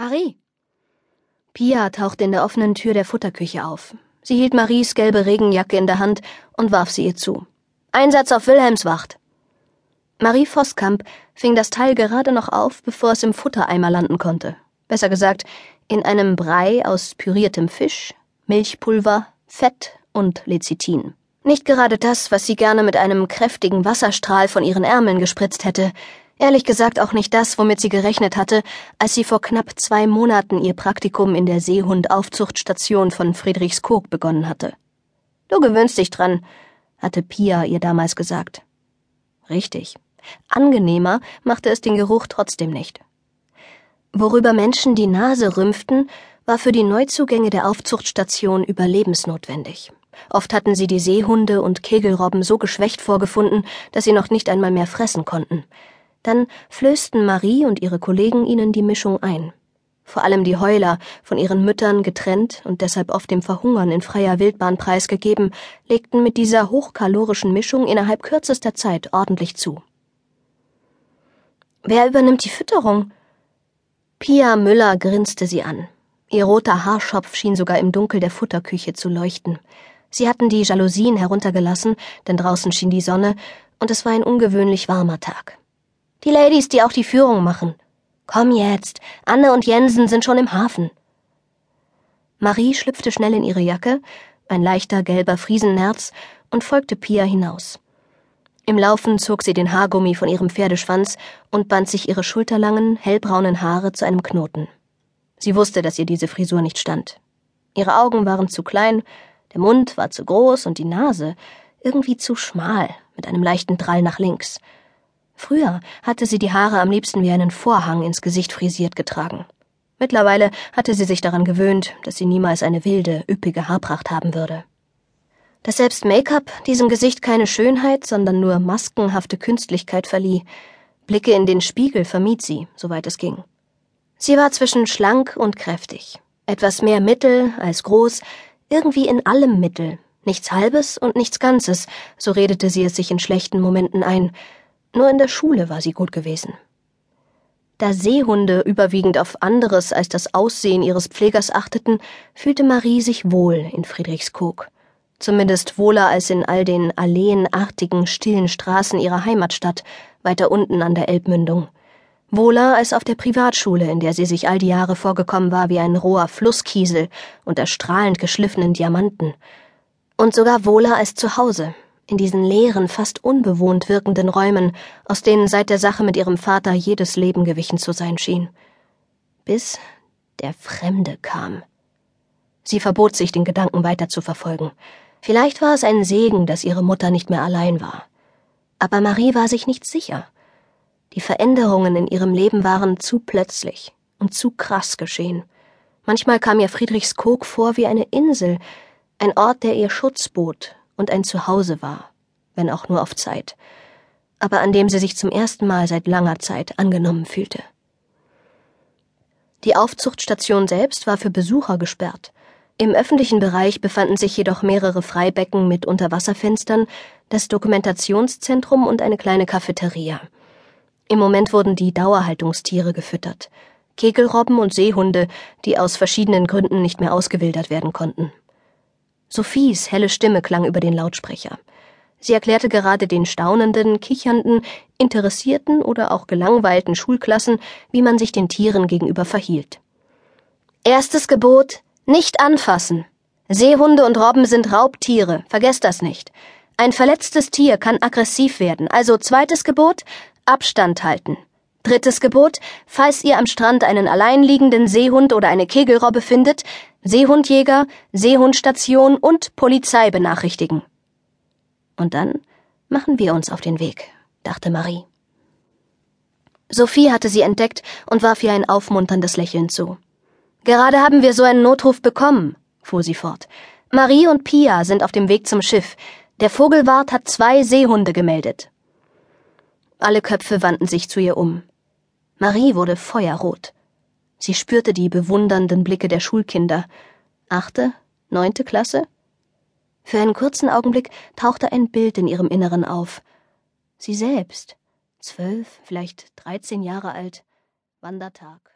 Marie. Pia tauchte in der offenen Tür der Futterküche auf. Sie hielt Maries gelbe Regenjacke in der Hand und warf sie ihr zu. Einsatz auf Wilhelmswacht. Marie Voskamp fing das Teil gerade noch auf, bevor es im Futtereimer landen konnte. Besser gesagt, in einem Brei aus püriertem Fisch, Milchpulver, Fett und Lecithin. Nicht gerade das, was sie gerne mit einem kräftigen Wasserstrahl von ihren Ärmeln gespritzt hätte. Ehrlich gesagt auch nicht das, womit sie gerechnet hatte, als sie vor knapp zwei Monaten ihr Praktikum in der Seehundaufzuchtstation von Friedrichskoog begonnen hatte. Du gewöhnst dich dran, hatte Pia ihr damals gesagt. Richtig. Angenehmer machte es den Geruch trotzdem nicht. Worüber Menschen die Nase rümpften, war für die Neuzugänge der Aufzuchtstation überlebensnotwendig. Oft hatten sie die Seehunde und Kegelrobben so geschwächt vorgefunden, dass sie noch nicht einmal mehr fressen konnten. Dann flößten Marie und ihre Kollegen ihnen die Mischung ein. Vor allem die Heuler, von ihren Müttern getrennt und deshalb oft dem Verhungern in freier Wildbahn preisgegeben, legten mit dieser hochkalorischen Mischung innerhalb kürzester Zeit ordentlich zu. Wer übernimmt die Fütterung? Pia Müller grinste sie an. Ihr roter Haarschopf schien sogar im Dunkel der Futterküche zu leuchten. Sie hatten die Jalousien heruntergelassen, denn draußen schien die Sonne, und es war ein ungewöhnlich warmer Tag. Die Ladies, die auch die Führung machen. Komm jetzt, Anne und Jensen sind schon im Hafen. Marie schlüpfte schnell in ihre Jacke, ein leichter gelber Friesennerz, und folgte Pia hinaus. Im Laufen zog sie den Haargummi von ihrem Pferdeschwanz und band sich ihre schulterlangen, hellbraunen Haare zu einem Knoten. Sie wusste, dass ihr diese Frisur nicht stand. Ihre Augen waren zu klein, der Mund war zu groß und die Nase irgendwie zu schmal, mit einem leichten Drall nach links. Früher hatte sie die Haare am liebsten wie einen Vorhang ins Gesicht frisiert getragen. Mittlerweile hatte sie sich daran gewöhnt, dass sie niemals eine wilde, üppige Haarpracht haben würde dass selbst Make-up diesem Gesicht keine Schönheit, sondern nur maskenhafte Künstlichkeit verlieh. Blicke in den Spiegel vermied sie, soweit es ging. Sie war zwischen schlank und kräftig, etwas mehr mittel als groß, irgendwie in allem Mittel, nichts Halbes und nichts Ganzes, so redete sie es sich in schlechten Momenten ein, nur in der Schule war sie gut gewesen. Da Seehunde überwiegend auf anderes als das Aussehen ihres Pflegers achteten, fühlte Marie sich wohl in Friedrichskoog zumindest wohler als in all den alleenartigen, stillen Straßen ihrer Heimatstadt, weiter unten an der Elbmündung. Wohler als auf der Privatschule, in der sie sich all die Jahre vorgekommen war wie ein roher Flusskiesel unter strahlend geschliffenen Diamanten. Und sogar wohler als zu Hause, in diesen leeren, fast unbewohnt wirkenden Räumen, aus denen seit der Sache mit ihrem Vater jedes Leben gewichen zu sein schien. Bis der Fremde kam. Sie verbot sich, den Gedanken weiter zu verfolgen. Vielleicht war es ein Segen, dass ihre Mutter nicht mehr allein war. Aber Marie war sich nicht sicher. Die Veränderungen in ihrem Leben waren zu plötzlich und zu krass geschehen. Manchmal kam ihr Friedrichskoog vor wie eine Insel, ein Ort, der ihr Schutz bot und ein Zuhause war, wenn auch nur auf Zeit, aber an dem sie sich zum ersten Mal seit langer Zeit angenommen fühlte. Die Aufzuchtstation selbst war für Besucher gesperrt. Im öffentlichen Bereich befanden sich jedoch mehrere Freibecken mit Unterwasserfenstern, das Dokumentationszentrum und eine kleine Cafeteria. Im Moment wurden die Dauerhaltungstiere gefüttert. Kegelrobben und Seehunde, die aus verschiedenen Gründen nicht mehr ausgewildert werden konnten. Sophies helle Stimme klang über den Lautsprecher. Sie erklärte gerade den staunenden, kichernden, interessierten oder auch gelangweilten Schulklassen, wie man sich den Tieren gegenüber verhielt. Erstes Gebot nicht anfassen. Seehunde und Robben sind Raubtiere, vergesst das nicht. Ein verletztes Tier kann aggressiv werden, also zweites Gebot, Abstand halten. Drittes Gebot, falls ihr am Strand einen alleinliegenden Seehund oder eine Kegelrobbe findet, Seehundjäger, Seehundstation und Polizei benachrichtigen. Und dann machen wir uns auf den Weg, dachte Marie. Sophie hatte sie entdeckt und warf ihr ein aufmunterndes Lächeln zu. Gerade haben wir so einen Notruf bekommen, fuhr sie fort. Marie und Pia sind auf dem Weg zum Schiff. Der Vogelwart hat zwei Seehunde gemeldet. Alle Köpfe wandten sich zu ihr um. Marie wurde feuerrot. Sie spürte die bewundernden Blicke der Schulkinder. Achte, neunte Klasse? Für einen kurzen Augenblick tauchte ein Bild in ihrem Inneren auf. Sie selbst, zwölf, vielleicht dreizehn Jahre alt, Wandertag.